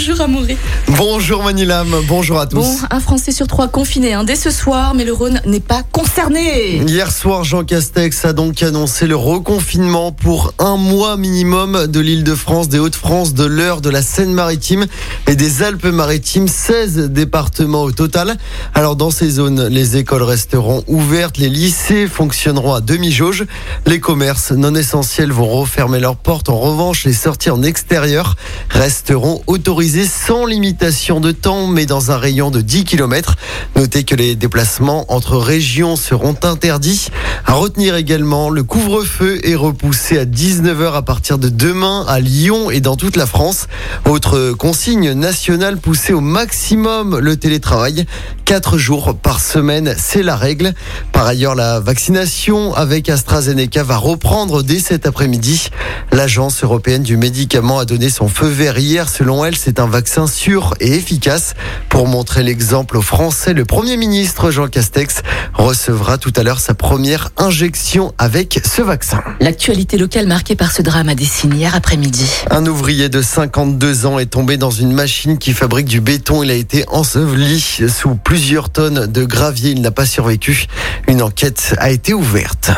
Bonjour Amaury. Bonjour Manilam, bonjour à tous. Bon, un Français sur trois confiné hein, dès ce soir, mais le Rhône n'est pas concerné. Hier soir, Jean Castex a donc annoncé le reconfinement pour un mois minimum de l'île de France, des Hauts-de-France, de l'Eure, de la Seine-Maritime et des Alpes-Maritimes, 16 départements au total. Alors dans ces zones, les écoles resteront ouvertes, les lycées fonctionneront à demi-jauge, les commerces non essentiels vont refermer leurs portes. En revanche, les sorties en extérieur resteront sans limitation de temps, mais dans un rayon de 10 km. Notez que les déplacements entre régions seront interdits. À retenir également, le couvre-feu est repoussé à 19h à partir de demain à Lyon et dans toute la France. Autre consigne nationale poussée au maximum le télétravail. 4 jours par semaine, c'est la règle. Par ailleurs, la vaccination avec AstraZeneca va reprendre dès cet après-midi. L'Agence européenne du médicament a donné son feu vert hier Selon elle, c'est un vaccin sûr et efficace. Pour montrer l'exemple aux Français, le Premier ministre Jean Castex recevra tout à l'heure sa première injection avec ce vaccin. L'actualité locale marquée par ce drame a dessiné hier après-midi. Un ouvrier de 52 ans est tombé dans une machine qui fabrique du béton. Il a été enseveli sous plusieurs tonnes de gravier. Il n'a pas survécu. Une enquête a été ouverte.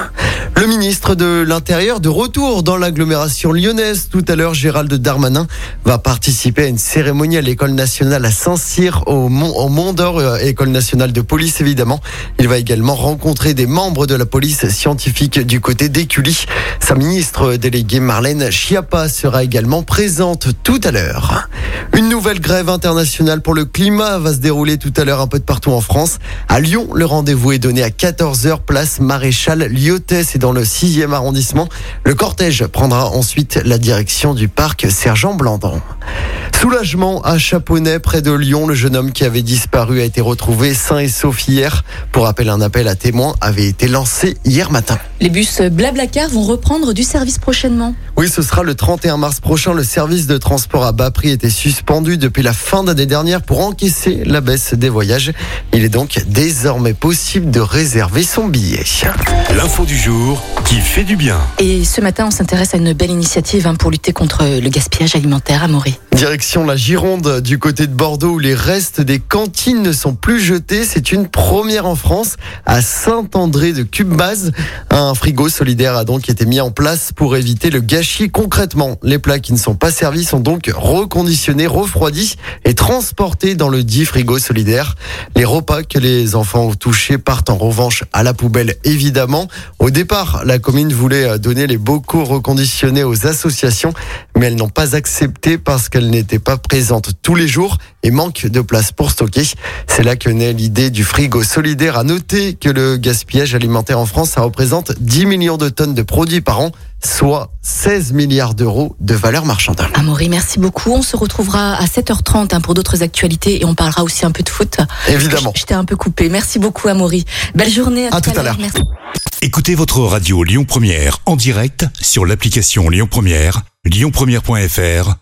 Le ministre de l'Intérieur de retour dans l'agglomération lyonnaise. Tout à l'heure, Gérald Darmanin va participer à une cérémonie à l'école nationale à Saint-Cyr au Mont, au Mont d'Or, euh, école nationale de police évidemment. Il va également rencontrer des membres de la police scientifique du côté d'Écully. Sa ministre déléguée Marlène Schiappa sera également présente tout à l'heure. Une nouvelle grève internationale pour le climat va se dérouler tout à l'heure un peu de partout en France. À Lyon, le rendez-vous est donné à 14h place Maréchal Lyotet dans le 6e arrondissement. Le cortège prendra ensuite la direction du parc Sergent Blandan. Soulagement à Chaponnet, près de Lyon. Le jeune homme qui avait disparu a été retrouvé sain et sauf hier. Pour rappel, un appel à témoins avait été lancé hier matin. Les bus Blablacar vont reprendre du service prochainement. Oui, ce sera le 31 mars prochain. Le service de transport à bas prix était suspendu depuis la fin d'année dernière pour encaisser la baisse des voyages. Il est donc désormais possible de réserver son billet. L'info du jour qui fait du bien. Et ce matin, on s'intéresse à une belle initiative hein, pour lutter contre le gaspillage alimentaire à Maury. Direction la Gironde, du côté de Bordeaux, où les restes des cantines ne sont plus jetés. C'est une première en France à Saint-André de Cubebase. Un frigo solidaire a donc été mis en place pour éviter le gâchis. Concrètement, les plats qui ne sont pas servis sont donc reconditionnés, refroidis et transportés dans le dit frigo solidaire. Les repas que les enfants ont touchés partent en revanche à la poubelle, évidemment. Au départ, la commune voulait donner les bocaux reconditionnés aux associations, mais elles n'ont pas accepté parce qu'elles n'étaient pas présentes tous les jours et manque de place pour stocker. C'est là que naît l'idée du frigo solidaire. À noter que le gaspillage alimentaire en France, ça représente 10 millions de tonnes de produits par an soit 16 milliards d'euros de valeur marchande. Amaury, merci beaucoup. On se retrouvera à 7h30 hein, pour d'autres actualités et on parlera aussi un peu de foot. Évidemment. Je, t'ai un peu coupé. Merci beaucoup, Amaury. Belle journée. À, tout, à l'heure. Écoutez votre radio Lyon Première en direct sur l'application Lyon Première, lyonpremière.fr